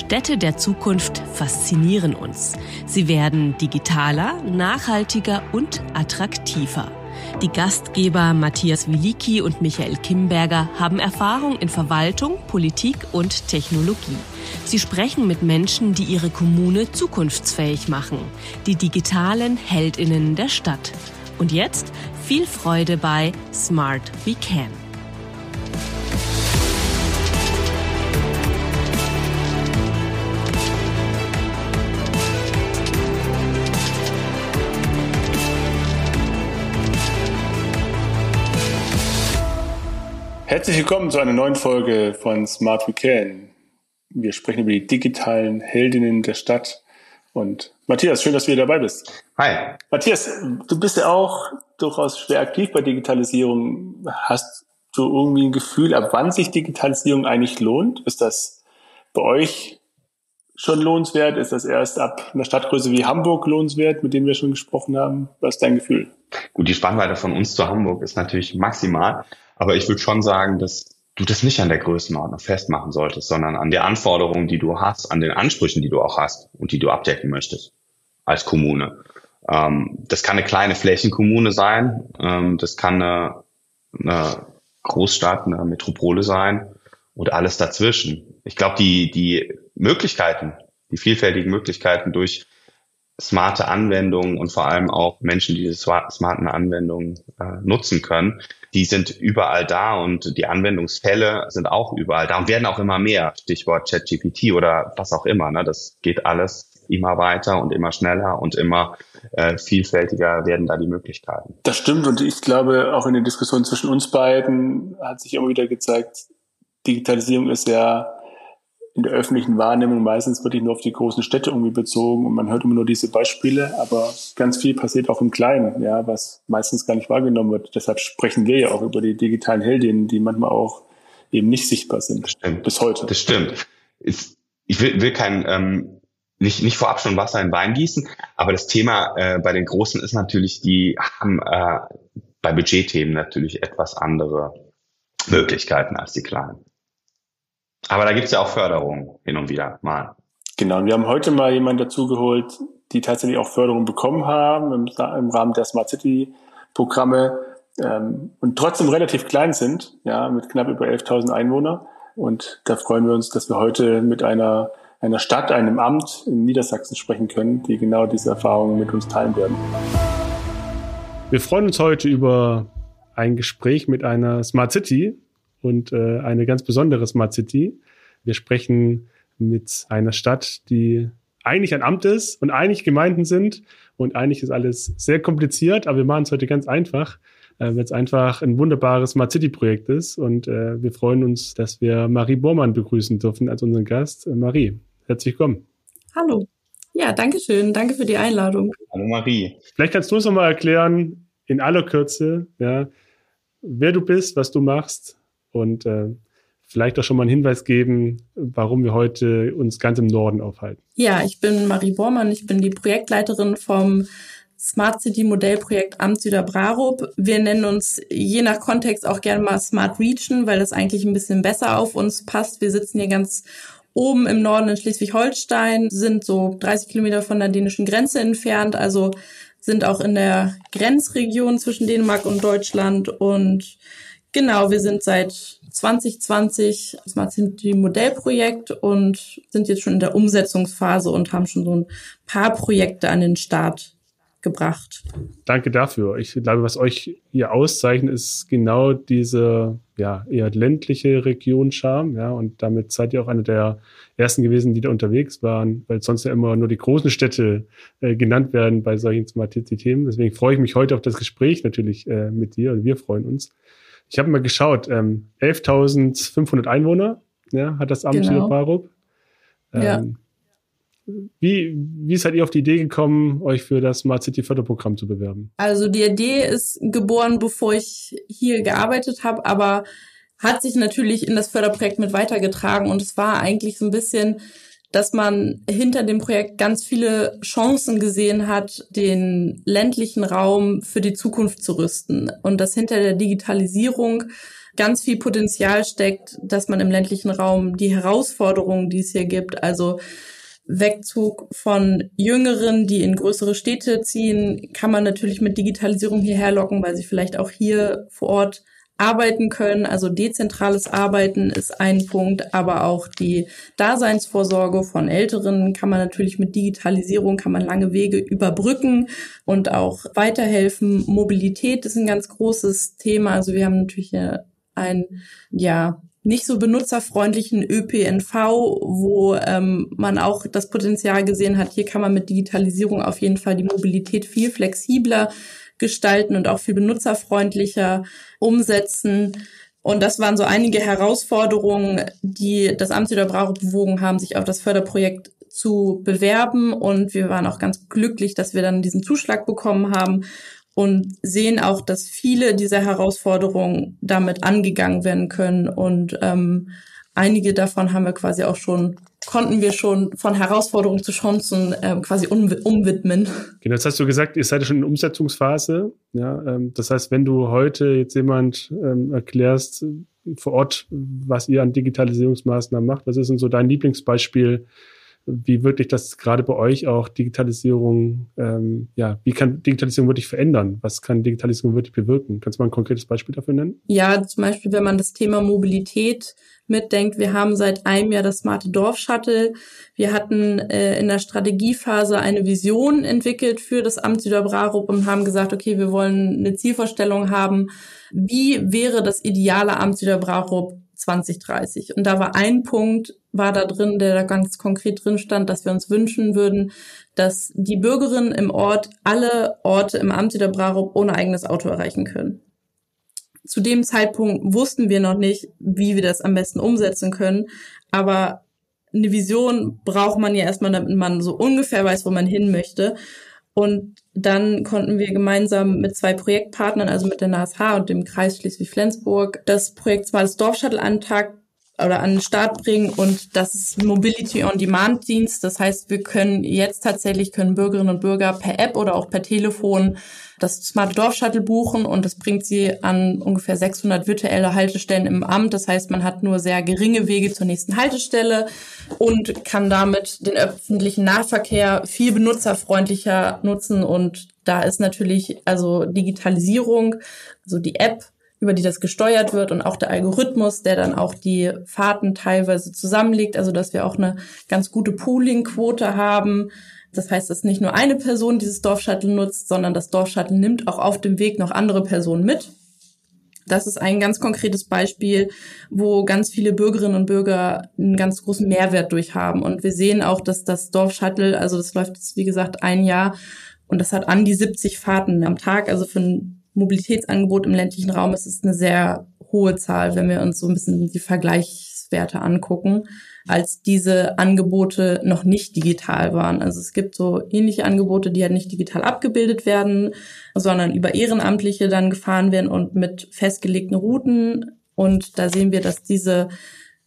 Städte der Zukunft faszinieren uns. Sie werden digitaler, nachhaltiger und attraktiver. Die Gastgeber Matthias Wiliki und Michael Kimberger haben Erfahrung in Verwaltung, Politik und Technologie. Sie sprechen mit Menschen, die ihre Kommune zukunftsfähig machen, die digitalen Heldinnen der Stadt. Und jetzt viel Freude bei Smart We Can. Herzlich willkommen zu einer neuen Folge von Smart We Can. Wir sprechen über die digitalen Heldinnen der Stadt. Und Matthias, schön, dass du hier dabei bist. Hi. Matthias, du bist ja auch durchaus schwer aktiv bei Digitalisierung. Hast du irgendwie ein Gefühl, ab wann sich Digitalisierung eigentlich lohnt? Ist das bei euch schon lohnenswert? Ist das erst ab einer Stadtgröße wie Hamburg lohnenswert, mit dem wir schon gesprochen haben? Was ist dein Gefühl? Gut, die Spannweite von uns zu Hamburg ist natürlich maximal. Aber ich würde schon sagen, dass du das nicht an der Größenordnung festmachen solltest, sondern an der Anforderungen, die du hast, an den Ansprüchen, die du auch hast und die du abdecken möchtest als Kommune. Ähm, das kann eine kleine Flächenkommune sein, ähm, das kann eine, eine Großstadt, eine Metropole sein und alles dazwischen. Ich glaube, die, die Möglichkeiten, die vielfältigen Möglichkeiten durch smarte Anwendungen und vor allem auch Menschen, die diese smarten Anwendungen äh, nutzen können, die sind überall da und die Anwendungsfälle sind auch überall da und werden auch immer mehr. Stichwort ChatGPT oder was auch immer. Ne? Das geht alles immer weiter und immer schneller und immer äh, vielfältiger werden da die Möglichkeiten. Das stimmt und ich glaube, auch in den Diskussionen zwischen uns beiden hat sich immer wieder gezeigt, Digitalisierung ist ja in der öffentlichen Wahrnehmung meistens wirklich nur auf die großen Städte irgendwie bezogen und man hört immer nur diese Beispiele, aber ganz viel passiert auch im Kleinen, ja, was meistens gar nicht wahrgenommen wird. Deshalb sprechen wir ja auch über die digitalen Heldinnen, die manchmal auch eben nicht sichtbar sind. Das stimmt. Bis heute. Das stimmt. Ich will, will kein, ähm, nicht, nicht vorab schon Wasser in Wein gießen, aber das Thema äh, bei den Großen ist natürlich, die haben äh, bei Budgetthemen natürlich etwas andere Möglichkeiten als die Kleinen. Aber da gibt es ja auch Förderung hin und wieder mal. Genau, wir haben heute mal jemanden dazugeholt, die tatsächlich auch Förderung bekommen haben im, im Rahmen der Smart City Programme ähm, und trotzdem relativ klein sind, ja, mit knapp über 11.000 Einwohnern. Und da freuen wir uns, dass wir heute mit einer, einer Stadt, einem Amt in Niedersachsen sprechen können, die genau diese Erfahrungen mit uns teilen werden. Wir freuen uns heute über ein Gespräch mit einer Smart City, und äh, eine ganz besondere Smart City. Wir sprechen mit einer Stadt, die eigentlich ein Amt ist und eigentlich Gemeinden sind und eigentlich ist alles sehr kompliziert, aber wir machen es heute ganz einfach, äh, weil es einfach ein wunderbares Smart City Projekt ist und äh, wir freuen uns, dass wir Marie Bormann begrüßen dürfen als unseren Gast. Äh, Marie, herzlich willkommen. Hallo. Ja, danke schön. Danke für die Einladung. Hallo Marie. Vielleicht kannst du uns noch mal erklären, in aller Kürze, ja, wer du bist, was du machst und äh, vielleicht auch schon mal einen Hinweis geben, warum wir heute uns ganz im Norden aufhalten. Ja, ich bin Marie Bormann, ich bin die Projektleiterin vom Smart City Modellprojekt Amt Süderbrarup. Wir nennen uns je nach Kontext auch gerne mal Smart Region, weil das eigentlich ein bisschen besser auf uns passt. Wir sitzen hier ganz oben im Norden in Schleswig-Holstein, sind so 30 Kilometer von der dänischen Grenze entfernt, also sind auch in der Grenzregion zwischen Dänemark und Deutschland und Genau, wir sind seit 2020 Smart City Modellprojekt und sind jetzt schon in der Umsetzungsphase und haben schon so ein paar Projekte an den Start gebracht. Danke dafür. Ich glaube, was euch hier auszeichnet, ist genau diese ja, eher ländliche Region Charme. Ja, und damit seid ihr auch eine der ersten gewesen, die da unterwegs waren, weil sonst ja immer nur die großen Städte äh, genannt werden bei solchen Smart City Themen. Deswegen freue ich mich heute auf das Gespräch natürlich äh, mit dir und wir freuen uns. Ich habe mal geschaut, ähm, 11.500 Einwohner ja, hat das Amt genau. Barup. Ähm, ja. Wie, wie seid ihr auf die Idee gekommen, euch für das Smart City Förderprogramm zu bewerben? Also die Idee ist geboren, bevor ich hier gearbeitet habe, aber hat sich natürlich in das Förderprojekt mit weitergetragen und es war eigentlich so ein bisschen dass man hinter dem Projekt ganz viele Chancen gesehen hat, den ländlichen Raum für die Zukunft zu rüsten. Und dass hinter der Digitalisierung ganz viel Potenzial steckt, dass man im ländlichen Raum die Herausforderungen, die es hier gibt, also Wegzug von Jüngeren, die in größere Städte ziehen, kann man natürlich mit Digitalisierung hierher locken, weil sie vielleicht auch hier vor Ort arbeiten können. Also dezentrales Arbeiten ist ein Punkt, aber auch die Daseinsvorsorge von Älteren kann man natürlich mit Digitalisierung, kann man lange Wege überbrücken und auch weiterhelfen. Mobilität ist ein ganz großes Thema. Also wir haben natürlich ein, ja, nicht so benutzerfreundlichen ÖPNV, wo ähm, man auch das Potenzial gesehen hat, hier kann man mit Digitalisierung auf jeden Fall die Mobilität viel flexibler gestalten und auch viel benutzerfreundlicher umsetzen. Und das waren so einige Herausforderungen, die das Amt Süderbrauch bewogen haben, sich auf das Förderprojekt zu bewerben. Und wir waren auch ganz glücklich, dass wir dann diesen Zuschlag bekommen haben und sehen auch, dass viele dieser Herausforderungen damit angegangen werden können. Und ähm, einige davon haben wir quasi auch schon, konnten wir schon von Herausforderungen zu Chancen ähm, quasi um, umwidmen. Genau, jetzt hast du gesagt, ihr seid ja schon in Umsetzungsphase. Ja, ähm, das heißt, wenn du heute jetzt jemand ähm, erklärst vor Ort, was ihr an Digitalisierungsmaßnahmen macht, was ist denn so dein Lieblingsbeispiel? Wie wirklich das gerade bei euch auch Digitalisierung, ähm, ja, wie kann Digitalisierung wirklich verändern? Was kann Digitalisierung wirklich bewirken? Kannst du mal ein konkretes Beispiel dafür nennen? Ja, zum Beispiel, wenn man das Thema Mobilität mitdenkt, wir haben seit einem Jahr das smarte Dorf Shuttle. Wir hatten äh, in der Strategiephase eine Vision entwickelt für das Amt Süderbrarup und haben gesagt, okay, wir wollen eine Zielvorstellung haben. Wie wäre das ideale Amt Süderbrarup 2030? Und da war ein Punkt, war da drin, der da ganz konkret drin stand, dass wir uns wünschen würden, dass die Bürgerinnen im Ort alle Orte im Amt der Brarup ohne eigenes Auto erreichen können. Zu dem Zeitpunkt wussten wir noch nicht, wie wir das am besten umsetzen können, aber eine Vision braucht man ja erstmal, damit man so ungefähr weiß, wo man hin möchte. Und dann konnten wir gemeinsam mit zwei Projektpartnern, also mit der NASH und dem Kreis Schleswig-Flensburg, das Projekt Smartes Dorf Shuttle Antrag oder an den Start bringen und das ist Mobility on Demand Dienst. Das heißt, wir können jetzt tatsächlich können Bürgerinnen und Bürger per App oder auch per Telefon das Smart Dorf Shuttle buchen und das bringt sie an ungefähr 600 virtuelle Haltestellen im Amt. Das heißt, man hat nur sehr geringe Wege zur nächsten Haltestelle und kann damit den öffentlichen Nahverkehr viel benutzerfreundlicher nutzen und da ist natürlich also Digitalisierung, also die App über die das gesteuert wird und auch der Algorithmus, der dann auch die Fahrten teilweise zusammenlegt, also dass wir auch eine ganz gute Pooling-Quote haben. Das heißt, dass nicht nur eine Person dieses Dorfshuttle nutzt, sondern das Dorfshuttle nimmt auch auf dem Weg noch andere Personen mit. Das ist ein ganz konkretes Beispiel, wo ganz viele Bürgerinnen und Bürger einen ganz großen Mehrwert durch haben. Und wir sehen auch, dass das Dorfshuttle, also das läuft jetzt, wie gesagt, ein Jahr und das hat an die 70 Fahrten am Tag. Also für ein Mobilitätsangebot im ländlichen Raum ist es eine sehr hohe Zahl, wenn wir uns so ein bisschen die Vergleichswerte angucken, als diese Angebote noch nicht digital waren. Also es gibt so ähnliche Angebote, die halt nicht digital abgebildet werden, sondern über Ehrenamtliche dann gefahren werden und mit festgelegten Routen. Und da sehen wir, dass diese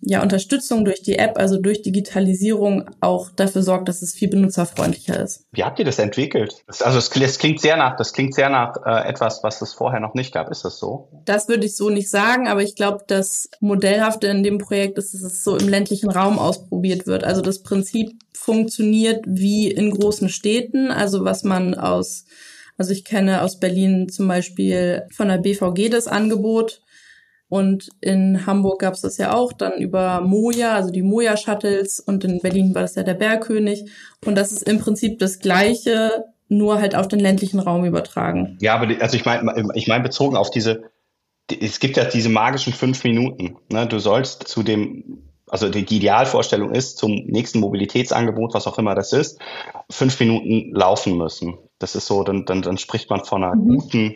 ja, Unterstützung durch die App, also durch Digitalisierung auch dafür sorgt, dass es viel benutzerfreundlicher ist. Wie habt ihr das entwickelt? Das, also es, es, klingt sehr nach, das klingt sehr nach äh, etwas, was es vorher noch nicht gab. Ist das so? Das würde ich so nicht sagen, aber ich glaube, das Modellhafte in dem Projekt ist, dass es so im ländlichen Raum ausprobiert wird. Also das Prinzip funktioniert wie in großen Städten, also was man aus also ich kenne aus Berlin zum Beispiel von der BVG das Angebot, und in Hamburg gab es das ja auch dann über Moja, also die Moja-Shuttles. Und in Berlin war das ja der Bergkönig. Und das ist im Prinzip das Gleiche, nur halt auf den ländlichen Raum übertragen. Ja, aber die, also ich meine, ich meine bezogen auf diese, die, es gibt ja diese magischen fünf Minuten. Ne? Du sollst zu dem, also die, die Idealvorstellung ist, zum nächsten Mobilitätsangebot, was auch immer das ist, fünf Minuten laufen müssen. Das ist so, dann, dann, dann spricht man von einer mhm. guten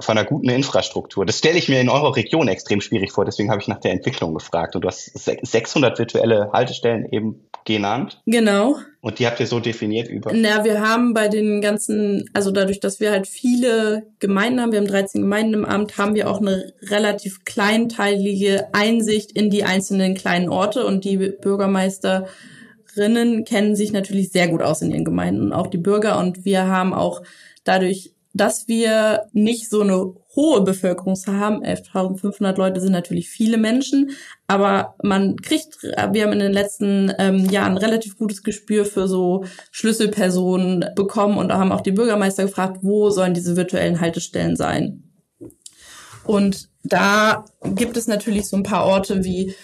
von einer guten Infrastruktur. Das stelle ich mir in eurer Region extrem schwierig vor, deswegen habe ich nach der Entwicklung gefragt. Und du hast 600 virtuelle Haltestellen eben genannt. Genau. Und die habt ihr so definiert über? Na, wir haben bei den ganzen, also dadurch, dass wir halt viele Gemeinden haben, wir haben 13 Gemeinden im Amt, haben wir auch eine relativ kleinteilige Einsicht in die einzelnen kleinen Orte und die Bürgermeisterinnen kennen sich natürlich sehr gut aus in ihren Gemeinden und auch die Bürger und wir haben auch dadurch dass wir nicht so eine hohe Bevölkerungszahl haben. 11.500 Leute sind natürlich viele Menschen, aber man kriegt, wir haben in den letzten ähm, Jahren relativ gutes Gespür für so Schlüsselpersonen bekommen und haben auch die Bürgermeister gefragt, wo sollen diese virtuellen Haltestellen sein. Und da gibt es natürlich so ein paar Orte wie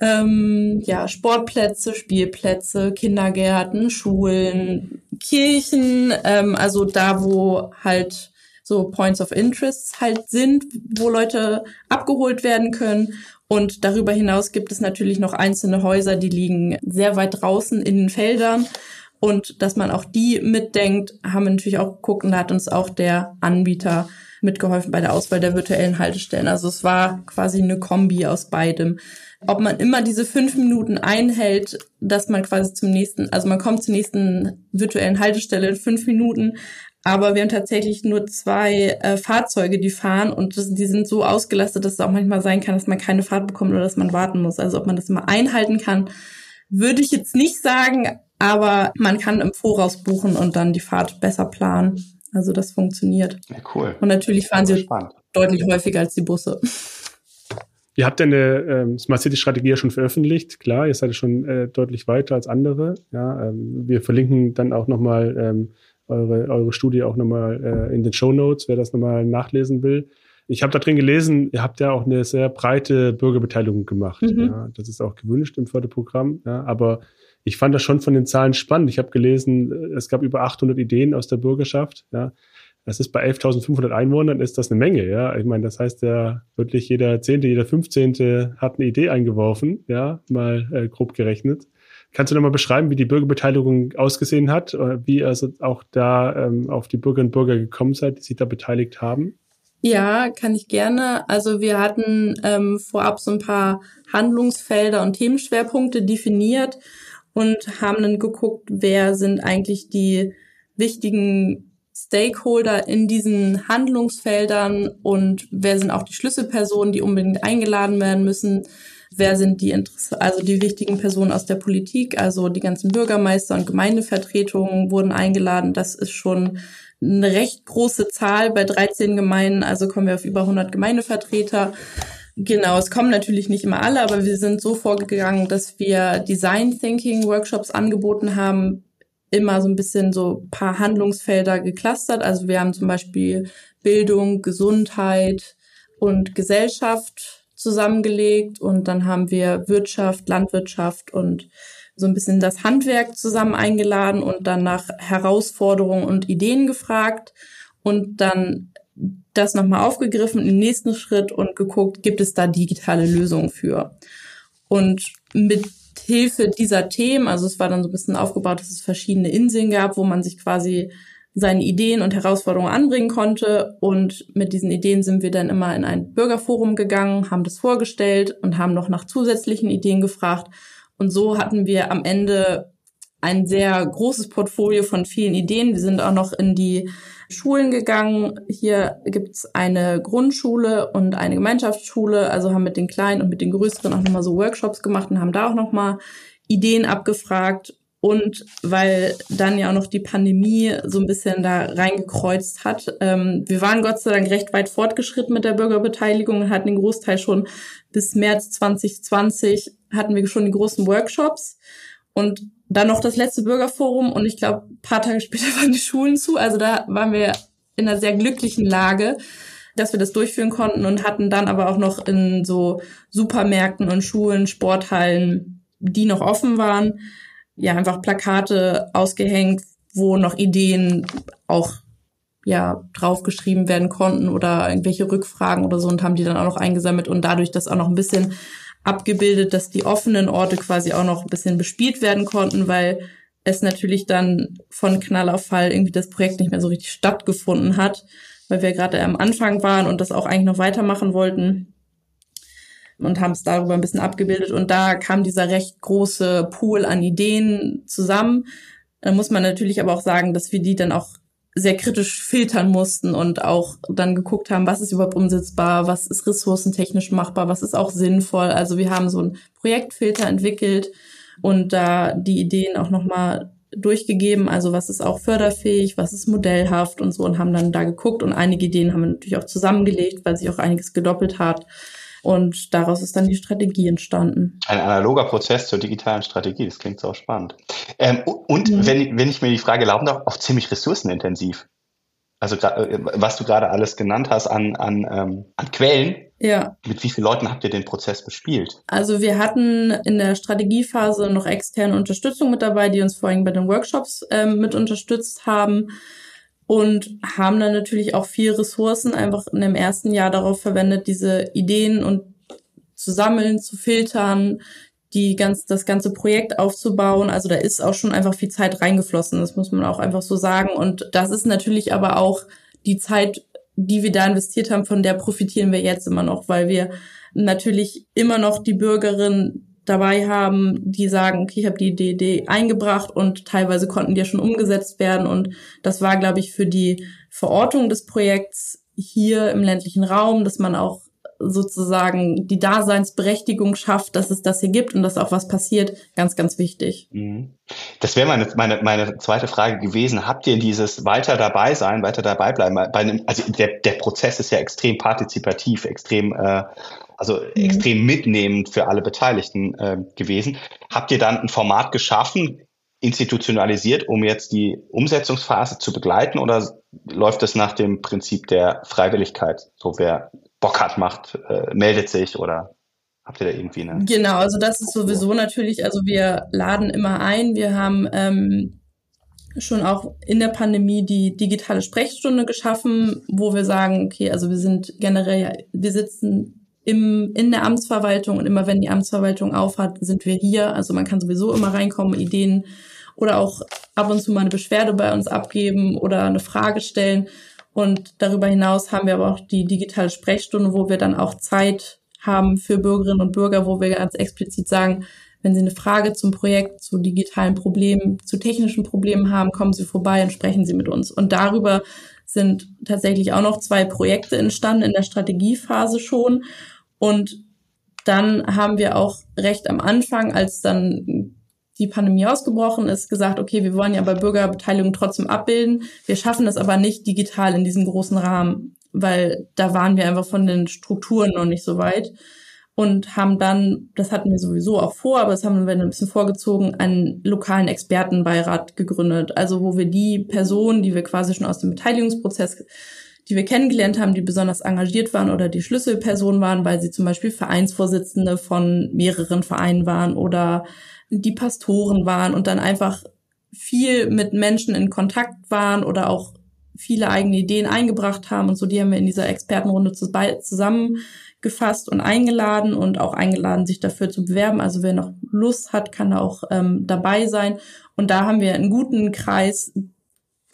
ähm, ja, Sportplätze, Spielplätze, Kindergärten, Schulen, Kirchen, ähm, also da, wo halt so Points of Interest halt sind, wo Leute abgeholt werden können. Und darüber hinaus gibt es natürlich noch einzelne Häuser, die liegen sehr weit draußen in den Feldern. Und dass man auch die mitdenkt, haben wir natürlich auch geguckt und da hat uns auch der Anbieter mitgeholfen bei der Auswahl der virtuellen Haltestellen. Also es war quasi eine Kombi aus beidem. Ob man immer diese fünf Minuten einhält, dass man quasi zum nächsten, also man kommt zur nächsten virtuellen Haltestelle in fünf Minuten, aber wir haben tatsächlich nur zwei äh, Fahrzeuge, die fahren und das, die sind so ausgelastet, dass es auch manchmal sein kann, dass man keine Fahrt bekommt oder dass man warten muss. Also ob man das immer einhalten kann, würde ich jetzt nicht sagen, aber man kann im Voraus buchen und dann die Fahrt besser planen. Also das funktioniert. Ja, cool. Und natürlich fahren sie spannend. deutlich häufiger als die Busse. Ihr habt ja eine ähm, Smart City Strategie ja schon veröffentlicht. Klar, ihr seid schon äh, deutlich weiter als andere. Ja, ähm, wir verlinken dann auch nochmal ähm, eure, eure Studie auch nochmal äh, in den Show Notes, wer das nochmal nachlesen will. Ich habe da drin gelesen, ihr habt ja auch eine sehr breite Bürgerbeteiligung gemacht. Mhm. Ja, das ist auch gewünscht im Förderprogramm. Ja, aber ich fand das schon von den Zahlen spannend. Ich habe gelesen, es gab über 800 Ideen aus der Bürgerschaft. Ja, das ist bei 11.500 Einwohnern ist das eine Menge. Ja, ich meine, das heißt ja wirklich jeder Zehnte, jeder Fünfzehnte hat eine Idee eingeworfen. Ja, mal äh, grob gerechnet. Kannst du nochmal beschreiben, wie die Bürgerbeteiligung ausgesehen hat, wie ihr also auch da ähm, auf die Bürgerinnen und Bürger gekommen seid, die sich da beteiligt haben? Ja, kann ich gerne. Also wir hatten ähm, vorab so ein paar Handlungsfelder und Themenschwerpunkte definiert und haben dann geguckt, wer sind eigentlich die wichtigen Stakeholder in diesen Handlungsfeldern und wer sind auch die Schlüsselpersonen, die unbedingt eingeladen werden müssen wer sind die Interesse also die wichtigen Personen aus der Politik, also die ganzen Bürgermeister und Gemeindevertretungen wurden eingeladen. Das ist schon eine recht große Zahl bei 13 Gemeinden, also kommen wir auf über 100 Gemeindevertreter. Genau, es kommen natürlich nicht immer alle, aber wir sind so vorgegangen, dass wir Design Thinking Workshops angeboten haben, immer so ein bisschen so paar Handlungsfelder geclustert. Also wir haben zum Beispiel Bildung, Gesundheit und Gesellschaft zusammengelegt und dann haben wir Wirtschaft, Landwirtschaft und so ein bisschen das Handwerk zusammen eingeladen und dann nach Herausforderungen und Ideen gefragt und dann das nochmal aufgegriffen im nächsten Schritt und geguckt, gibt es da digitale Lösungen für? Und mit Hilfe dieser Themen, also es war dann so ein bisschen aufgebaut, dass es verschiedene Inseln gab, wo man sich quasi seine Ideen und Herausforderungen anbringen konnte. Und mit diesen Ideen sind wir dann immer in ein Bürgerforum gegangen, haben das vorgestellt und haben noch nach zusätzlichen Ideen gefragt. Und so hatten wir am Ende ein sehr großes Portfolio von vielen Ideen. Wir sind auch noch in die Schulen gegangen. Hier gibt's eine Grundschule und eine Gemeinschaftsschule, also haben mit den Kleinen und mit den Größeren auch nochmal so Workshops gemacht und haben da auch nochmal Ideen abgefragt und weil dann ja auch noch die Pandemie so ein bisschen da reingekreuzt hat. Ähm, wir waren Gott sei Dank recht weit fortgeschritten mit der Bürgerbeteiligung und hatten den Großteil schon bis März 2020 hatten wir schon die großen Workshops und dann noch das letzte Bürgerforum und ich glaube, paar Tage später waren die Schulen zu. Also da waren wir in einer sehr glücklichen Lage, dass wir das durchführen konnten und hatten dann aber auch noch in so Supermärkten und Schulen, Sporthallen, die noch offen waren, ja einfach Plakate ausgehängt, wo noch Ideen auch ja draufgeschrieben werden konnten oder irgendwelche Rückfragen oder so und haben die dann auch noch eingesammelt und dadurch das auch noch ein bisschen abgebildet, dass die offenen Orte quasi auch noch ein bisschen bespielt werden konnten, weil es natürlich dann von Knall auf Fall irgendwie das Projekt nicht mehr so richtig stattgefunden hat, weil wir gerade am Anfang waren und das auch eigentlich noch weitermachen wollten und haben es darüber ein bisschen abgebildet. Und da kam dieser recht große Pool an Ideen zusammen. Da muss man natürlich aber auch sagen, dass wir die dann auch sehr kritisch filtern mussten und auch dann geguckt haben, was ist überhaupt umsetzbar, was ist ressourcentechnisch machbar, was ist auch sinnvoll. Also wir haben so einen Projektfilter entwickelt und da die Ideen auch nochmal durchgegeben, also was ist auch förderfähig, was ist modellhaft und so und haben dann da geguckt und einige Ideen haben wir natürlich auch zusammengelegt, weil sich auch einiges gedoppelt hat. Und daraus ist dann die Strategie entstanden. Ein analoger Prozess zur digitalen Strategie, das klingt so spannend. Ähm, und mhm. wenn, wenn ich mir die Frage erlauben darf, auch ziemlich ressourcenintensiv. Also äh, was du gerade alles genannt hast an, an, ähm, an Quellen. Ja. Mit wie vielen Leuten habt ihr den Prozess bespielt? Also wir hatten in der Strategiephase noch externe Unterstützung mit dabei, die uns vor allem bei den Workshops ähm, mit unterstützt haben und haben dann natürlich auch viel Ressourcen einfach in dem ersten Jahr darauf verwendet, diese Ideen und zu sammeln, zu filtern, die ganz, das ganze Projekt aufzubauen. Also da ist auch schon einfach viel Zeit reingeflossen. Das muss man auch einfach so sagen. Und das ist natürlich aber auch die Zeit, die wir da investiert haben, von der profitieren wir jetzt immer noch, weil wir natürlich immer noch die Bürgerin dabei haben, die sagen, okay, ich habe die Idee eingebracht und teilweise konnten die ja schon umgesetzt werden. Und das war, glaube ich, für die Verortung des Projekts hier im ländlichen Raum, dass man auch sozusagen die Daseinsberechtigung schafft, dass es das hier gibt und dass auch was passiert, ganz, ganz wichtig. Mhm. Das wäre meine, meine, meine zweite Frage gewesen. Habt ihr dieses weiter dabei sein, weiter dabei bleiben? Bei einem, also der, der Prozess ist ja extrem partizipativ, extrem, äh, also mhm. extrem mitnehmend für alle Beteiligten äh, gewesen. Habt ihr dann ein Format geschaffen, institutionalisiert, um jetzt die Umsetzungsphase zu begleiten oder läuft es nach dem Prinzip der Freiwilligkeit? So wer Bock hat, macht, äh, meldet sich oder habt ihr da irgendwie eine? Genau, also das ist sowieso natürlich, also wir laden immer ein. Wir haben ähm, schon auch in der Pandemie die digitale Sprechstunde geschaffen, wo wir sagen, okay, also wir sind generell, wir sitzen im, in der Amtsverwaltung und immer wenn die Amtsverwaltung aufhat, sind wir hier. Also man kann sowieso immer reinkommen, Ideen oder auch ab und zu mal eine Beschwerde bei uns abgeben oder eine Frage stellen. Und darüber hinaus haben wir aber auch die digitale Sprechstunde, wo wir dann auch Zeit haben für Bürgerinnen und Bürger, wo wir ganz explizit sagen, wenn Sie eine Frage zum Projekt, zu digitalen Problemen, zu technischen Problemen haben, kommen Sie vorbei und sprechen Sie mit uns. Und darüber sind tatsächlich auch noch zwei Projekte entstanden in der Strategiephase schon. Und dann haben wir auch recht am Anfang, als dann die Pandemie ausgebrochen ist, gesagt, okay, wir wollen ja bei Bürgerbeteiligung trotzdem abbilden. Wir schaffen das aber nicht digital in diesem großen Rahmen, weil da waren wir einfach von den Strukturen noch nicht so weit und haben dann, das hatten wir sowieso auch vor, aber das haben wir ein bisschen vorgezogen, einen lokalen Expertenbeirat gegründet. Also wo wir die Personen, die wir quasi schon aus dem Beteiligungsprozess die wir kennengelernt haben, die besonders engagiert waren oder die Schlüsselpersonen waren, weil sie zum Beispiel Vereinsvorsitzende von mehreren Vereinen waren oder die Pastoren waren und dann einfach viel mit Menschen in Kontakt waren oder auch viele eigene Ideen eingebracht haben und so, die haben wir in dieser Expertenrunde zusammengefasst und eingeladen und auch eingeladen, sich dafür zu bewerben. Also wer noch Lust hat, kann auch ähm, dabei sein. Und da haben wir einen guten Kreis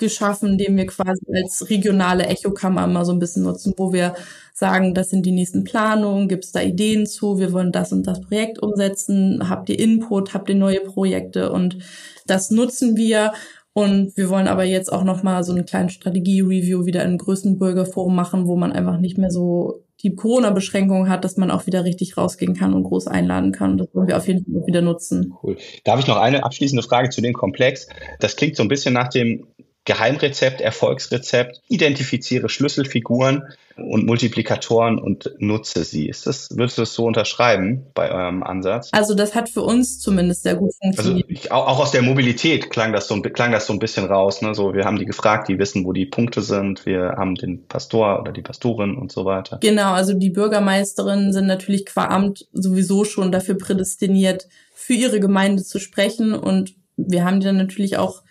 geschaffen, den wir quasi als regionale Echokammer mal so ein bisschen nutzen, wo wir sagen, das sind die nächsten Planungen, gibt es da Ideen zu, wir wollen das und das Projekt umsetzen, habt ihr Input, habt ihr neue Projekte und das nutzen wir. Und wir wollen aber jetzt auch nochmal so eine kleine Strategie-Review wieder im größten Bürgerforum machen, wo man einfach nicht mehr so die Corona-Beschränkung hat, dass man auch wieder richtig rausgehen kann und groß einladen kann. Das wollen wir auf jeden Fall wieder nutzen. Cool. Darf ich noch eine abschließende Frage zu dem Komplex? Das klingt so ein bisschen nach dem Geheimrezept, Erfolgsrezept, identifiziere Schlüsselfiguren und Multiplikatoren und nutze sie. Ist das, würdest du das so unterschreiben bei eurem Ansatz? Also das hat für uns zumindest sehr gut funktioniert. Also ich, auch, aus der Mobilität klang das so, klang das so ein bisschen raus. Ne? So, wir haben die gefragt, die wissen, wo die Punkte sind. Wir haben den Pastor oder die Pastorin und so weiter. Genau, also die Bürgermeisterinnen sind natürlich qua Amt sowieso schon dafür prädestiniert, für ihre Gemeinde zu sprechen. Und wir haben die dann natürlich auch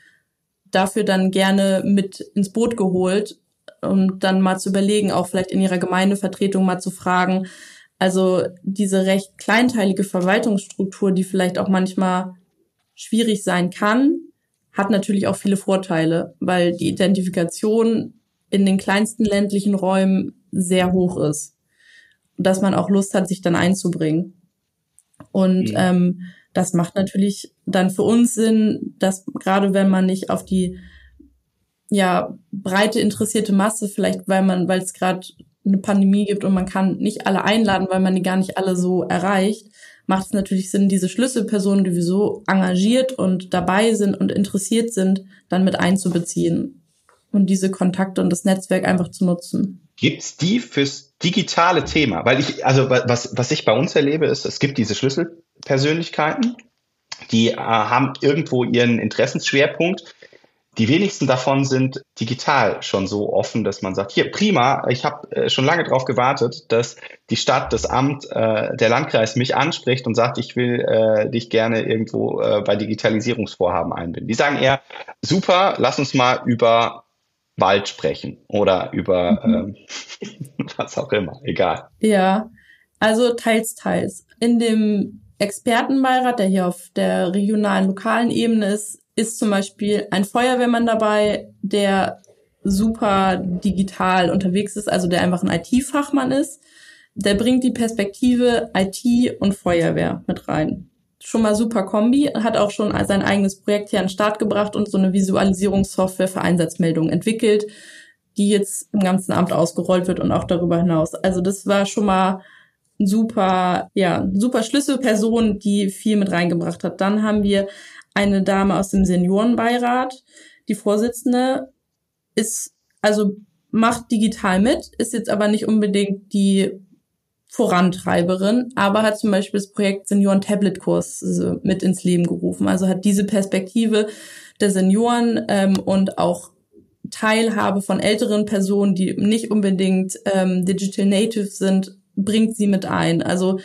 dafür dann gerne mit ins Boot geholt, um dann mal zu überlegen, auch vielleicht in ihrer Gemeindevertretung mal zu fragen. Also diese recht kleinteilige Verwaltungsstruktur, die vielleicht auch manchmal schwierig sein kann, hat natürlich auch viele Vorteile, weil die Identifikation in den kleinsten ländlichen Räumen sehr hoch ist. Dass man auch Lust hat, sich dann einzubringen. Und ja. ähm, das macht natürlich dann für uns Sinn, dass gerade wenn man nicht auf die ja breite interessierte Masse vielleicht, weil man, weil es gerade eine Pandemie gibt und man kann nicht alle einladen, weil man die gar nicht alle so erreicht, macht es natürlich Sinn, diese Schlüsselpersonen, die so engagiert und dabei sind und interessiert sind, dann mit einzubeziehen und diese Kontakte und das Netzwerk einfach zu nutzen. Gibt's die fürs digitale Thema? Weil ich, also was, was ich bei uns erlebe, ist, es gibt diese Schlüsselpersönlichkeiten, die äh, haben irgendwo ihren Interessensschwerpunkt die wenigsten davon sind digital schon so offen, dass man sagt, hier prima, ich habe äh, schon lange darauf gewartet, dass die Stadt, das Amt, äh, der Landkreis mich anspricht und sagt, ich will äh, dich gerne irgendwo äh, bei Digitalisierungsvorhaben einbinden. Die sagen eher, super, lass uns mal über Wald sprechen oder über mhm. ähm, was auch immer, egal. Ja, also teils, teils. In dem Expertenbeirat, der hier auf der regionalen, lokalen Ebene ist, ist zum Beispiel ein Feuerwehrmann dabei, der super digital unterwegs ist, also der einfach ein IT-Fachmann ist. Der bringt die Perspektive IT und Feuerwehr mit rein. Schon mal super Kombi, hat auch schon sein eigenes Projekt hier an den Start gebracht und so eine Visualisierungssoftware für Einsatzmeldungen entwickelt, die jetzt im ganzen Amt ausgerollt wird und auch darüber hinaus. Also das war schon mal super, ja, super Schlüsselperson, die viel mit reingebracht hat. Dann haben wir eine Dame aus dem Seniorenbeirat. Die Vorsitzende ist, also macht digital mit, ist jetzt aber nicht unbedingt die Vorantreiberin, aber hat zum Beispiel das Projekt Senioren Tablet Kurs mit ins Leben gerufen. Also hat diese Perspektive der Senioren ähm, und auch Teilhabe von älteren Personen, die nicht unbedingt ähm, Digital Native sind, bringt sie mit ein. Also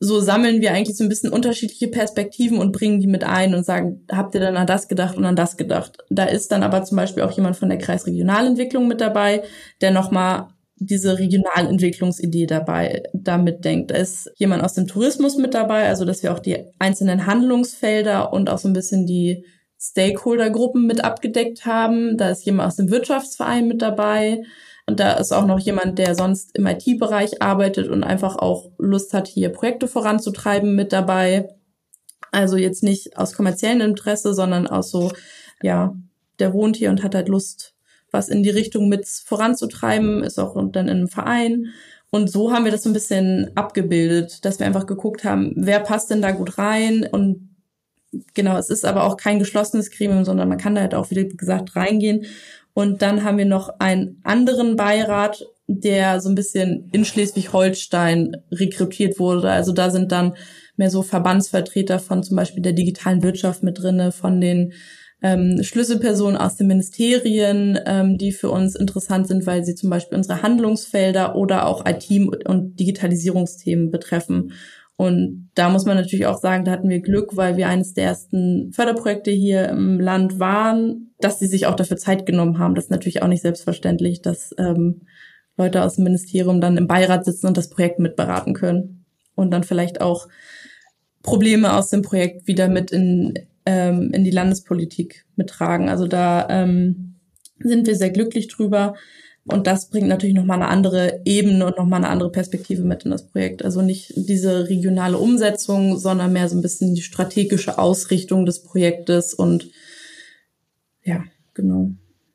so sammeln wir eigentlich so ein bisschen unterschiedliche Perspektiven und bringen die mit ein und sagen, habt ihr dann an das gedacht und an das gedacht? Da ist dann aber zum Beispiel auch jemand von der Kreisregionalentwicklung mit dabei, der nochmal diese Regionalentwicklungsidee dabei damit denkt. Da ist jemand aus dem Tourismus mit dabei, also dass wir auch die einzelnen Handlungsfelder und auch so ein bisschen die Stakeholdergruppen mit abgedeckt haben. Da ist jemand aus dem Wirtschaftsverein mit dabei. Und da ist auch noch jemand, der sonst im IT-Bereich arbeitet und einfach auch Lust hat, hier Projekte voranzutreiben mit dabei. Also jetzt nicht aus kommerziellem Interesse, sondern aus so, ja, der wohnt hier und hat halt Lust, was in die Richtung mit voranzutreiben, ist auch dann in einem Verein. Und so haben wir das so ein bisschen abgebildet, dass wir einfach geguckt haben, wer passt denn da gut rein und genau, es ist aber auch kein geschlossenes Gremium, sondern man kann da halt auch, wie gesagt, reingehen und dann haben wir noch einen anderen Beirat, der so ein bisschen in Schleswig-Holstein rekrutiert wurde. Also da sind dann mehr so Verbandsvertreter von zum Beispiel der digitalen Wirtschaft mit drinne, von den ähm, Schlüsselpersonen aus den Ministerien, ähm, die für uns interessant sind, weil sie zum Beispiel unsere Handlungsfelder oder auch IT- und Digitalisierungsthemen betreffen. Und da muss man natürlich auch sagen, da hatten wir Glück, weil wir eines der ersten Förderprojekte hier im Land waren, dass sie sich auch dafür Zeit genommen haben. Das ist natürlich auch nicht selbstverständlich, dass ähm, Leute aus dem Ministerium dann im Beirat sitzen und das Projekt mitberaten können und dann vielleicht auch Probleme aus dem Projekt wieder mit in, ähm, in die Landespolitik mittragen. Also da ähm, sind wir sehr glücklich drüber. Und das bringt natürlich nochmal eine andere Ebene und nochmal eine andere Perspektive mit in das Projekt. Also nicht diese regionale Umsetzung, sondern mehr so ein bisschen die strategische Ausrichtung des Projektes und ja, genau.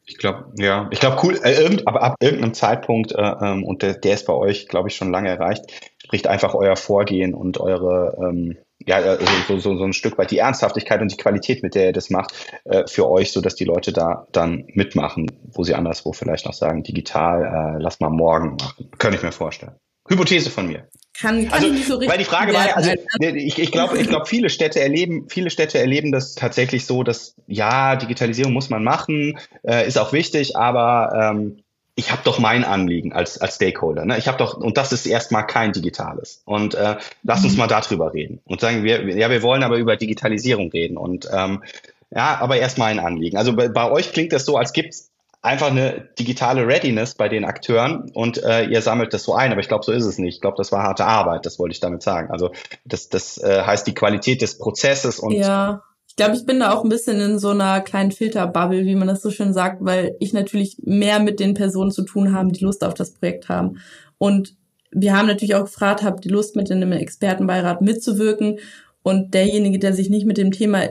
Ich glaube, ja, ich glaube, cool, äh, irgend, aber ab irgendeinem Zeitpunkt, äh, ähm, und der, der ist bei euch, glaube ich, schon lange erreicht, spricht einfach euer Vorgehen und eure, ähm, ja, also so, so, so ein Stück weit die Ernsthaftigkeit und die Qualität, mit der ihr das macht, äh, für euch, so dass die Leute da dann mitmachen, wo sie anderswo vielleicht noch sagen, digital, äh, lass mal morgen machen. Könnte ich mir vorstellen. Hypothese von mir. Kann, kann also, ich nicht so richtig. Weil die Frage war also ich, ich glaube, ich glaube, viele Städte erleben, viele Städte erleben das tatsächlich so, dass ja, Digitalisierung muss man machen, äh, ist auch wichtig, aber ähm, ich habe doch mein Anliegen als, als Stakeholder. Ne? Ich habe doch, und das ist erstmal kein digitales. Und äh, lass uns mhm. mal darüber reden. Und sagen wir, ja, wir wollen aber über Digitalisierung reden. Und ähm, ja, aber erstmal ein Anliegen. Also bei, bei euch klingt das so, als gibt's einfach eine digitale Readiness bei den Akteuren und äh, ihr sammelt das so ein. Aber ich glaube, so ist es nicht. Ich glaube, das war harte Arbeit, das wollte ich damit sagen. Also das, das äh, heißt die Qualität des Prozesses und ja. Ich glaube, ich bin da auch ein bisschen in so einer kleinen Filterbubble, wie man das so schön sagt, weil ich natürlich mehr mit den Personen zu tun habe, die Lust auf das Projekt haben. Und wir haben natürlich auch gefragt, habt ihr Lust, mit in einem Expertenbeirat mitzuwirken? Und derjenige, der sich nicht mit dem Thema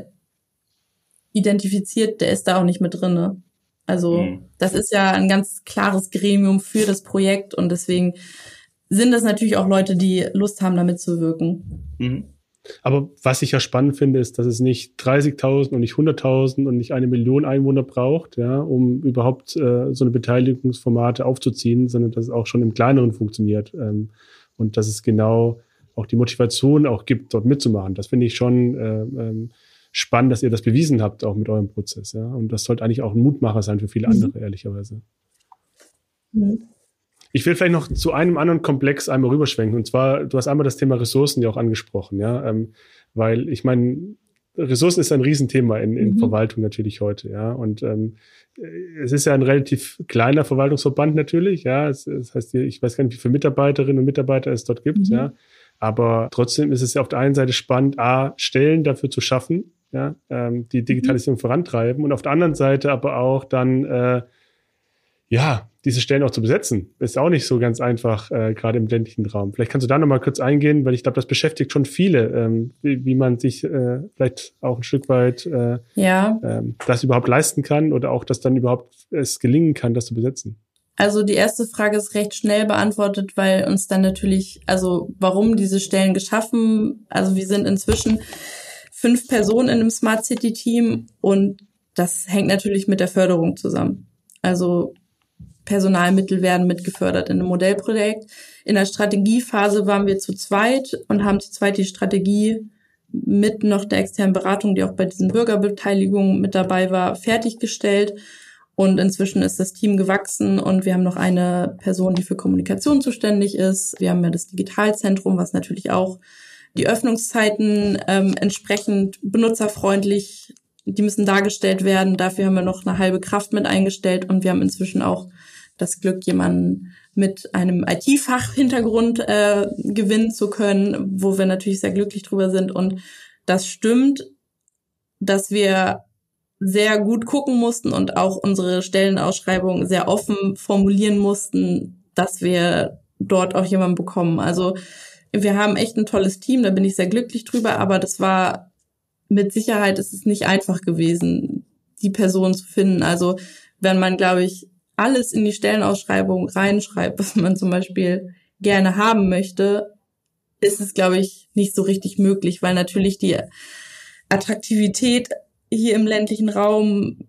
identifiziert, der ist da auch nicht mit drinne. Also mhm. das ist ja ein ganz klares Gremium für das Projekt und deswegen sind das natürlich auch Leute, die Lust haben, da mitzuwirken. Mhm. Aber was ich ja spannend finde, ist, dass es nicht 30.000 und nicht 100.000 und nicht eine Million Einwohner braucht, ja, um überhaupt äh, so eine Beteiligungsformate aufzuziehen, sondern dass es auch schon im Kleineren funktioniert ähm, und dass es genau auch die Motivation auch gibt, dort mitzumachen. Das finde ich schon äh, ähm, spannend, dass ihr das bewiesen habt, auch mit eurem Prozess. Ja? Und das sollte eigentlich auch ein Mutmacher sein für viele mhm. andere, ehrlicherweise. Mhm. Ich will vielleicht noch zu einem anderen Komplex einmal rüberschwenken. Und zwar, du hast einmal das Thema Ressourcen ja auch angesprochen, ja. Ähm, weil ich meine, Ressourcen ist ein Riesenthema in, in mhm. Verwaltung natürlich heute, ja. Und ähm, es ist ja ein relativ kleiner Verwaltungsverband natürlich, ja. Das, das heißt, ich weiß gar nicht, wie viele Mitarbeiterinnen und Mitarbeiter es dort gibt, mhm. ja. Aber trotzdem ist es ja auf der einen Seite spannend, A, Stellen dafür zu schaffen, ja, ähm, die Digitalisierung mhm. vorantreiben und auf der anderen Seite aber auch dann äh, ja, diese Stellen auch zu besetzen, ist auch nicht so ganz einfach, äh, gerade im ländlichen Raum. Vielleicht kannst du da nochmal kurz eingehen, weil ich glaube, das beschäftigt schon viele, ähm, wie, wie man sich äh, vielleicht auch ein Stück weit äh, ja. ähm, das überhaupt leisten kann oder auch, dass dann überhaupt es gelingen kann, das zu besetzen. Also die erste Frage ist recht schnell beantwortet, weil uns dann natürlich, also warum diese Stellen geschaffen, also wir sind inzwischen fünf Personen in einem Smart City Team und das hängt natürlich mit der Förderung zusammen. Also Personalmittel werden mitgefördert in einem Modellprojekt. In der Strategiephase waren wir zu zweit und haben zu zweit die Strategie mit noch der externen Beratung, die auch bei diesen Bürgerbeteiligungen mit dabei war, fertiggestellt. Und inzwischen ist das Team gewachsen und wir haben noch eine Person, die für Kommunikation zuständig ist. Wir haben ja das Digitalzentrum, was natürlich auch die Öffnungszeiten ähm, entsprechend benutzerfreundlich, die müssen dargestellt werden. Dafür haben wir noch eine halbe Kraft mit eingestellt und wir haben inzwischen auch das Glück, jemanden mit einem IT-Fachhintergrund äh, gewinnen zu können, wo wir natürlich sehr glücklich drüber sind. Und das stimmt, dass wir sehr gut gucken mussten und auch unsere Stellenausschreibung sehr offen formulieren mussten, dass wir dort auch jemanden bekommen. Also wir haben echt ein tolles Team, da bin ich sehr glücklich drüber, aber das war mit Sicherheit ist es nicht einfach gewesen, die Person zu finden. Also wenn man, glaube ich, alles in die Stellenausschreibung reinschreibt, was man zum Beispiel gerne haben möchte, ist es, glaube ich, nicht so richtig möglich, weil natürlich die Attraktivität hier im ländlichen Raum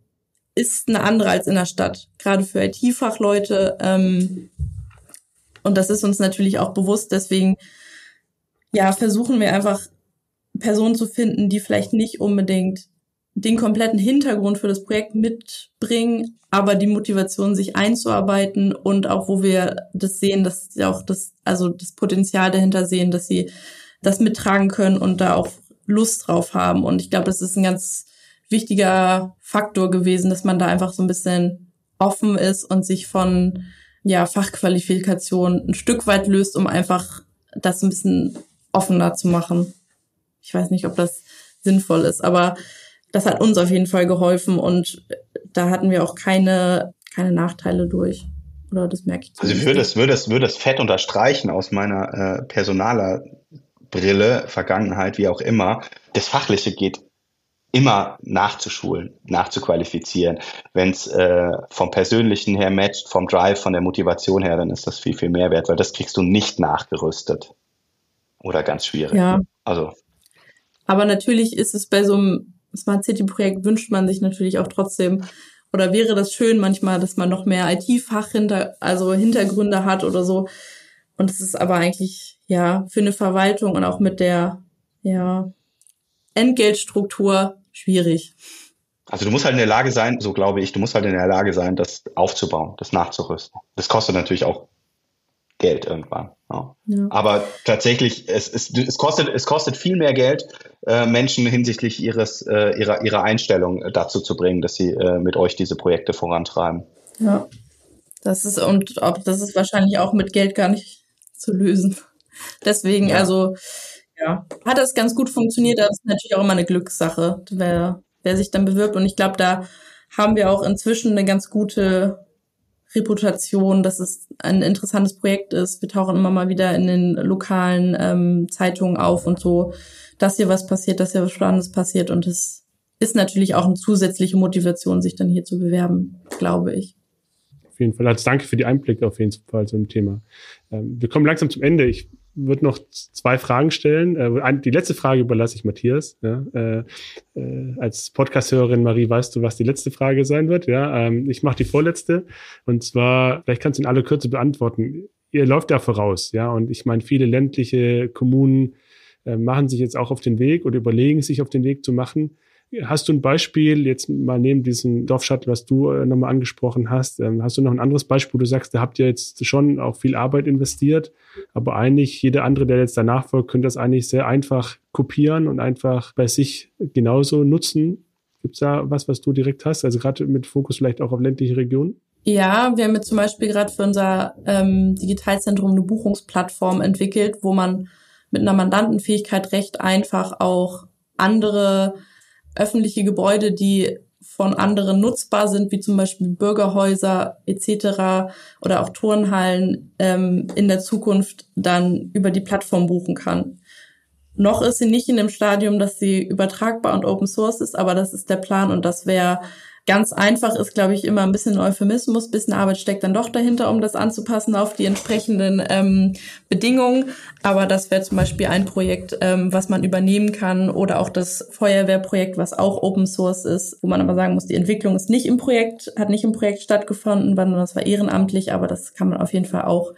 ist eine andere als in der Stadt, gerade für IT-Fachleute. Ähm, und das ist uns natürlich auch bewusst. Deswegen, ja, versuchen wir einfach Personen zu finden, die vielleicht nicht unbedingt den kompletten Hintergrund für das Projekt mitbringen, aber die Motivation, sich einzuarbeiten und auch wo wir das sehen, dass sie auch das, also das Potenzial dahinter sehen, dass sie das mittragen können und da auch Lust drauf haben. Und ich glaube, das ist ein ganz wichtiger Faktor gewesen, dass man da einfach so ein bisschen offen ist und sich von ja, Fachqualifikation ein Stück weit löst, um einfach das ein bisschen offener zu machen. Ich weiß nicht, ob das sinnvoll ist, aber das hat uns auf jeden Fall geholfen und da hatten wir auch keine, keine Nachteile durch. Oder das merke ich. Also ich würde das, würde das, würde das fett unterstreichen aus meiner äh, Personaler Brille, Vergangenheit, wie auch immer. Das Fachliche geht immer nachzuschulen, nachzuqualifizieren. Wenn es äh, vom Persönlichen her matcht, vom Drive, von der Motivation her, dann ist das viel, viel mehr wert, weil das kriegst du nicht nachgerüstet. Oder ganz schwierig. Ja. Also. Aber natürlich ist es bei so einem Smart City Projekt wünscht man sich natürlich auch trotzdem oder wäre das schön manchmal, dass man noch mehr IT-Fach hinter, also Hintergründe hat oder so. Und es ist aber eigentlich, ja, für eine Verwaltung und auch mit der, ja, Entgeltstruktur schwierig. Also du musst halt in der Lage sein, so glaube ich, du musst halt in der Lage sein, das aufzubauen, das nachzurüsten. Das kostet natürlich auch Geld irgendwann. Ja. Ja. Aber tatsächlich, es, es, es, kostet, es kostet viel mehr Geld, äh, Menschen hinsichtlich ihres, äh, ihrer, ihrer Einstellung dazu zu bringen, dass sie äh, mit euch diese Projekte vorantreiben. Ja, das ist, und ob, das ist wahrscheinlich auch mit Geld gar nicht zu lösen. Deswegen, ja. also, ja, hat das ganz gut funktioniert, aber es ist natürlich auch immer eine Glückssache, wer, wer sich dann bewirbt. Und ich glaube, da haben wir auch inzwischen eine ganz gute Reputation, dass es ein interessantes Projekt ist. Wir tauchen immer mal wieder in den lokalen ähm, Zeitungen auf und so, dass hier was passiert, dass hier was Spannendes passiert. Und es ist natürlich auch eine zusätzliche Motivation, sich dann hier zu bewerben, glaube ich. Auf jeden Fall. Also danke für die Einblicke auf jeden Fall zu dem Thema. Ähm, wir kommen langsam zum Ende. Ich würde noch zwei Fragen stellen. Äh, die letzte Frage überlasse ich Matthias. Ja, äh, äh, als Podcast-Hörerin Marie weißt du, was die letzte Frage sein wird. Ja, ähm, ich mache die vorletzte. Und zwar, vielleicht kannst du in aller Kürze beantworten. Ihr läuft da voraus, ja, und ich meine, viele ländliche Kommunen äh, machen sich jetzt auch auf den Weg oder überlegen sich auf den Weg zu machen. Hast du ein Beispiel, jetzt mal neben diesem Dorfshuttle, was du äh, nochmal angesprochen hast, ähm, hast du noch ein anderes Beispiel, du sagst, da habt ihr jetzt schon auch viel Arbeit investiert, aber eigentlich jeder andere, der jetzt danach folgt, könnte das eigentlich sehr einfach kopieren und einfach bei sich genauso nutzen. Gibt es da was, was du direkt hast? Also gerade mit Fokus vielleicht auch auf ländliche Regionen? Ja, wir haben jetzt zum Beispiel gerade für unser ähm, Digitalzentrum eine Buchungsplattform entwickelt, wo man mit einer Mandantenfähigkeit recht einfach auch andere öffentliche Gebäude, die von anderen nutzbar sind, wie zum Beispiel Bürgerhäuser etc. oder auch Turnhallen ähm, in der Zukunft dann über die Plattform buchen kann. Noch ist sie nicht in dem Stadium, dass sie übertragbar und Open Source ist, aber das ist der Plan und das wäre Ganz einfach ist, glaube ich, immer ein bisschen Euphemismus, bisschen Arbeit steckt dann doch dahinter, um das anzupassen auf die entsprechenden ähm, Bedingungen. Aber das wäre zum Beispiel ein Projekt, ähm, was man übernehmen kann oder auch das Feuerwehrprojekt, was auch Open Source ist, wo man aber sagen muss, die Entwicklung ist nicht im Projekt, hat nicht im Projekt stattgefunden, sondern das war ehrenamtlich, aber das kann man auf jeden Fall auch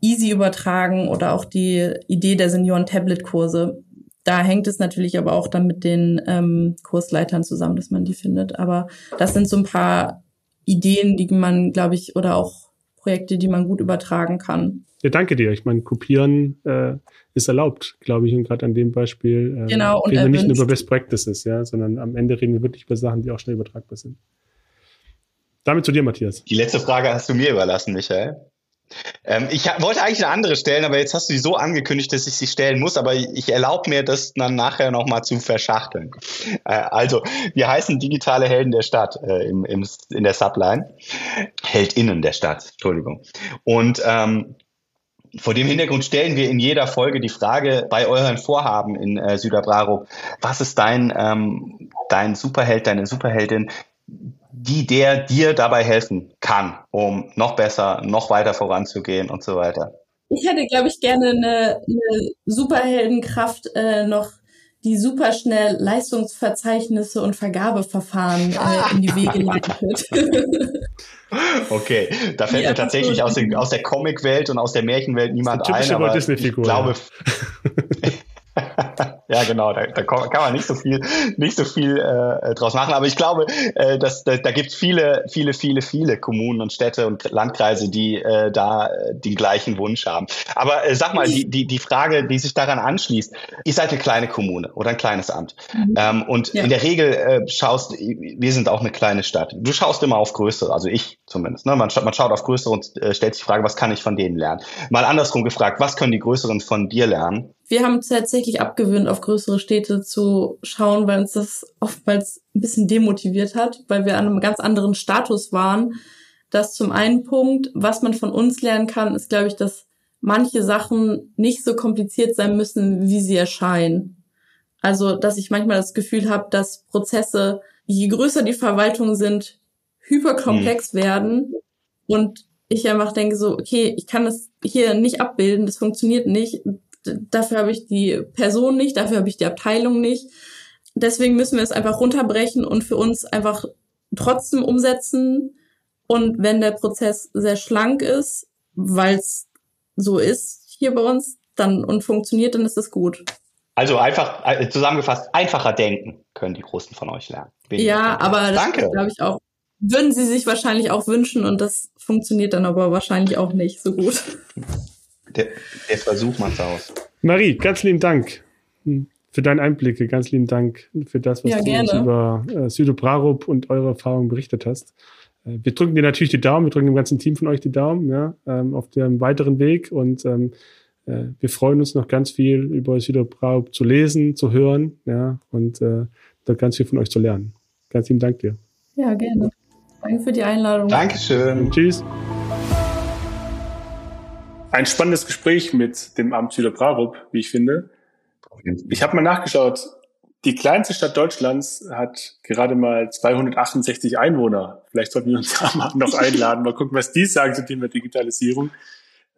easy übertragen oder auch die Idee der Senioren-Tablet-Kurse da hängt es natürlich aber auch dann mit den ähm, Kursleitern zusammen, dass man die findet. Aber das sind so ein paar Ideen, die man, glaube ich, oder auch Projekte, die man gut übertragen kann. Ja, danke dir. Ich meine, kopieren äh, ist erlaubt, glaube ich, und gerade an dem Beispiel äh, genau, reden wir nicht nur über Best Practices, ja, sondern am Ende reden wir wirklich über Sachen, die auch schnell übertragbar sind. Damit zu dir, Matthias. Die letzte Frage hast du mir überlassen, Michael. Ähm, ich wollte eigentlich eine andere stellen, aber jetzt hast du sie so angekündigt, dass ich sie stellen muss, aber ich erlaube mir, das dann nachher nochmal zu verschachteln. Äh, also, wir heißen digitale Helden der Stadt äh, im, im, in der Subline. Heldinnen der Stadt, Entschuldigung. Und ähm, vor dem Hintergrund stellen wir in jeder Folge die Frage bei euren Vorhaben in äh, Süderbraro, was ist dein, ähm, dein Superheld, deine Superheldin, die der dir dabei helfen kann, um noch besser, noch weiter voranzugehen und so weiter. Ich hätte, glaube ich, gerne eine, eine Superheldenkraft äh, noch die superschnell Leistungsverzeichnisse und Vergabeverfahren äh, in die Wege leitet. okay, da fällt ja, mir tatsächlich aus, den, aus der Comicwelt und aus der Märchenwelt niemand ein, aber ich glaube, ja, genau, da, da kann man nicht so viel, nicht so viel äh, draus machen. Aber ich glaube, äh, dass, da, da gibt es viele, viele, viele, viele Kommunen und Städte und Landkreise, die äh, da äh, den gleichen Wunsch haben. Aber äh, sag mal, die, die, die Frage, die sich daran anschließt, ihr seid eine kleine Kommune oder ein kleines Amt. Mhm. Ähm, und ja. in der Regel äh, schaust, wir sind auch eine kleine Stadt. Du schaust immer auf größere, also ich zumindest. Ne? Man, man schaut auf größere und äh, stellt sich die Frage, was kann ich von denen lernen? Mal andersrum gefragt, was können die Größeren von dir lernen? Wir haben tatsächlich abgewöhnt, auf größere Städte zu schauen, weil uns das oftmals ein bisschen demotiviert hat, weil wir an einem ganz anderen Status waren. Das zum einen Punkt, was man von uns lernen kann, ist, glaube ich, dass manche Sachen nicht so kompliziert sein müssen, wie sie erscheinen. Also, dass ich manchmal das Gefühl habe, dass Prozesse, je größer die Verwaltungen sind, hyperkomplex mhm. werden und ich einfach denke so, okay, ich kann das hier nicht abbilden, das funktioniert nicht dafür habe ich die Person nicht, dafür habe ich die Abteilung nicht. Deswegen müssen wir es einfach runterbrechen und für uns einfach trotzdem umsetzen. Und wenn der Prozess sehr schlank ist, weil es so ist hier bei uns, dann und funktioniert, dann ist das gut. Also einfach äh, zusammengefasst, einfacher denken können die Großen von euch lernen. ja, aber das glaube ich auch. Würden sie sich wahrscheinlich auch wünschen und das funktioniert dann aber wahrscheinlich auch nicht so gut. Der, der Versuch macht's aus. Marie, ganz lieben Dank für deine Einblicke. Ganz lieben Dank für das, was ja, du uns über äh, Südo Prarup und eure Erfahrungen berichtet hast. Äh, wir drücken dir natürlich die Daumen, wir drücken dem ganzen Team von euch die Daumen ja, ähm, auf dem weiteren Weg und ähm, äh, wir freuen uns noch ganz viel über Südo Prarup zu lesen, zu hören ja, und äh, da ganz viel von euch zu lernen. Ganz lieben Dank dir. Ja, gerne. Danke für die Einladung. Dankeschön. Tschüss. Ein spannendes Gespräch mit dem Amt Süderbrarup, wie ich finde. Ich habe mal nachgeschaut. Die kleinste Stadt Deutschlands hat gerade mal 268 Einwohner. Vielleicht sollten wir uns da mal noch einladen, mal gucken, was die sagen zum Thema Digitalisierung.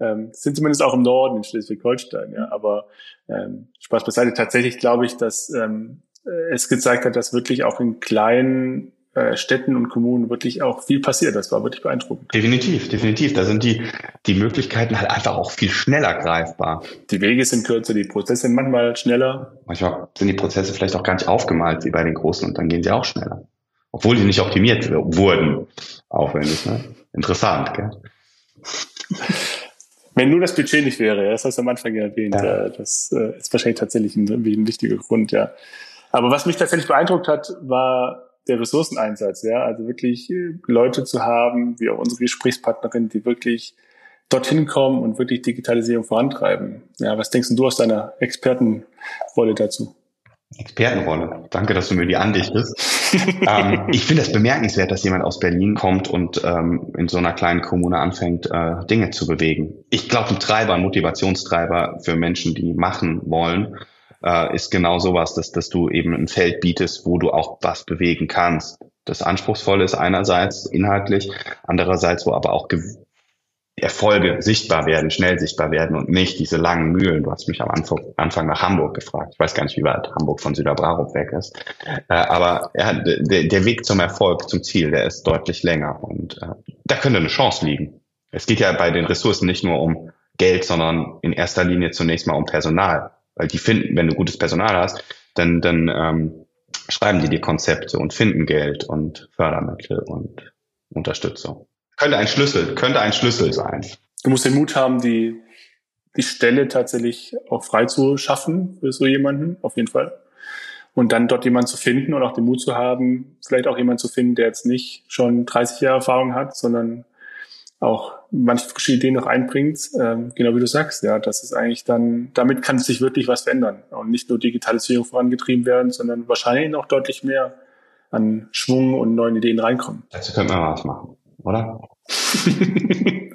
Ähm, sind zumindest auch im Norden in Schleswig-Holstein, ja. Aber ähm, Spaß beiseite. Tatsächlich glaube ich, dass ähm, es gezeigt hat, dass wirklich auch in kleinen äh, Städten und Kommunen wirklich auch viel passiert. Das war wirklich beeindruckend. Definitiv, definitiv. Da sind die, die Möglichkeiten halt einfach auch viel schneller greifbar. Die Wege sind kürzer, die Prozesse sind manchmal schneller. Manchmal sind die Prozesse vielleicht auch gar nicht aufgemalt wie bei den Großen und dann gehen sie auch schneller. Obwohl die nicht optimiert wurden. Aufwendig, ne? Interessant, gell? Wenn nur das Budget nicht wäre, das hast du am Anfang ja erwähnt, ja. das äh, ist wahrscheinlich tatsächlich ein, ein wichtiger Grund, ja. Aber was mich tatsächlich beeindruckt hat, war der Ressourceneinsatz, ja, also wirklich äh, Leute zu haben, wie auch unsere Gesprächspartnerin, die wirklich dorthin kommen und wirklich Digitalisierung vorantreiben. Ja, was denkst du aus deiner Expertenrolle dazu? Expertenrolle. Danke, dass du mir die andichtest. ähm, ich finde es bemerkenswert, dass jemand aus Berlin kommt und ähm, in so einer kleinen Kommune anfängt, äh, Dinge zu bewegen. Ich glaube, ein Treiber, ein Motivationstreiber für Menschen, die machen wollen, äh, ist genau sowas, dass, dass du eben ein Feld bietest, wo du auch was bewegen kannst. Das Anspruchsvolle ist einerseits inhaltlich, andererseits, wo aber auch Erfolge sichtbar werden, schnell sichtbar werden und nicht diese langen Mühlen. Du hast mich am Anfang, Anfang nach Hamburg gefragt. Ich weiß gar nicht, wie weit Hamburg von Süderbrarup weg ist. Äh, aber ja, der, der Weg zum Erfolg, zum Ziel, der ist deutlich länger und äh, da könnte eine Chance liegen. Es geht ja bei den Ressourcen nicht nur um Geld, sondern in erster Linie zunächst mal um Personal. Weil die finden, wenn du gutes Personal hast, dann, dann ähm, schreiben die dir Konzepte und finden Geld und Fördermittel und Unterstützung. Könnte ein Schlüssel, könnte ein Schlüssel sein. Du musst den Mut haben, die, die Stelle tatsächlich auch frei zu schaffen für so jemanden, auf jeden Fall. Und dann dort jemanden zu finden und auch den Mut zu haben, vielleicht auch jemanden zu finden, der jetzt nicht schon 30 Jahre Erfahrung hat, sondern auch manche frische Ideen noch einbringt, ähm, genau wie du sagst, ja, das ist eigentlich dann, damit kann sich wirklich was verändern und nicht nur Digitalisierung vorangetrieben werden, sondern wahrscheinlich noch deutlich mehr an Schwung und neuen Ideen reinkommen. Dazu könnte man was machen, oder?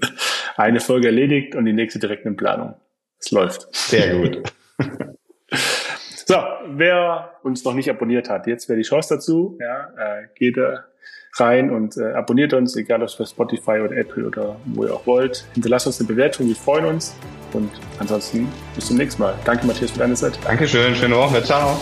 Eine Folge erledigt und die nächste direkt in Planung. Es läuft. Sehr gut. so, wer uns noch nicht abonniert hat, jetzt wäre die Chance dazu. Ja, äh, geht rein und äh, abonniert uns, egal ob bei Spotify oder Apple oder wo ihr auch wollt. Hinterlasst uns eine Bewertung, wir freuen uns. Und ansonsten bis zum nächsten Mal. Danke, Matthias, für deine Zeit. Dankeschön, schöne Woche. Ciao.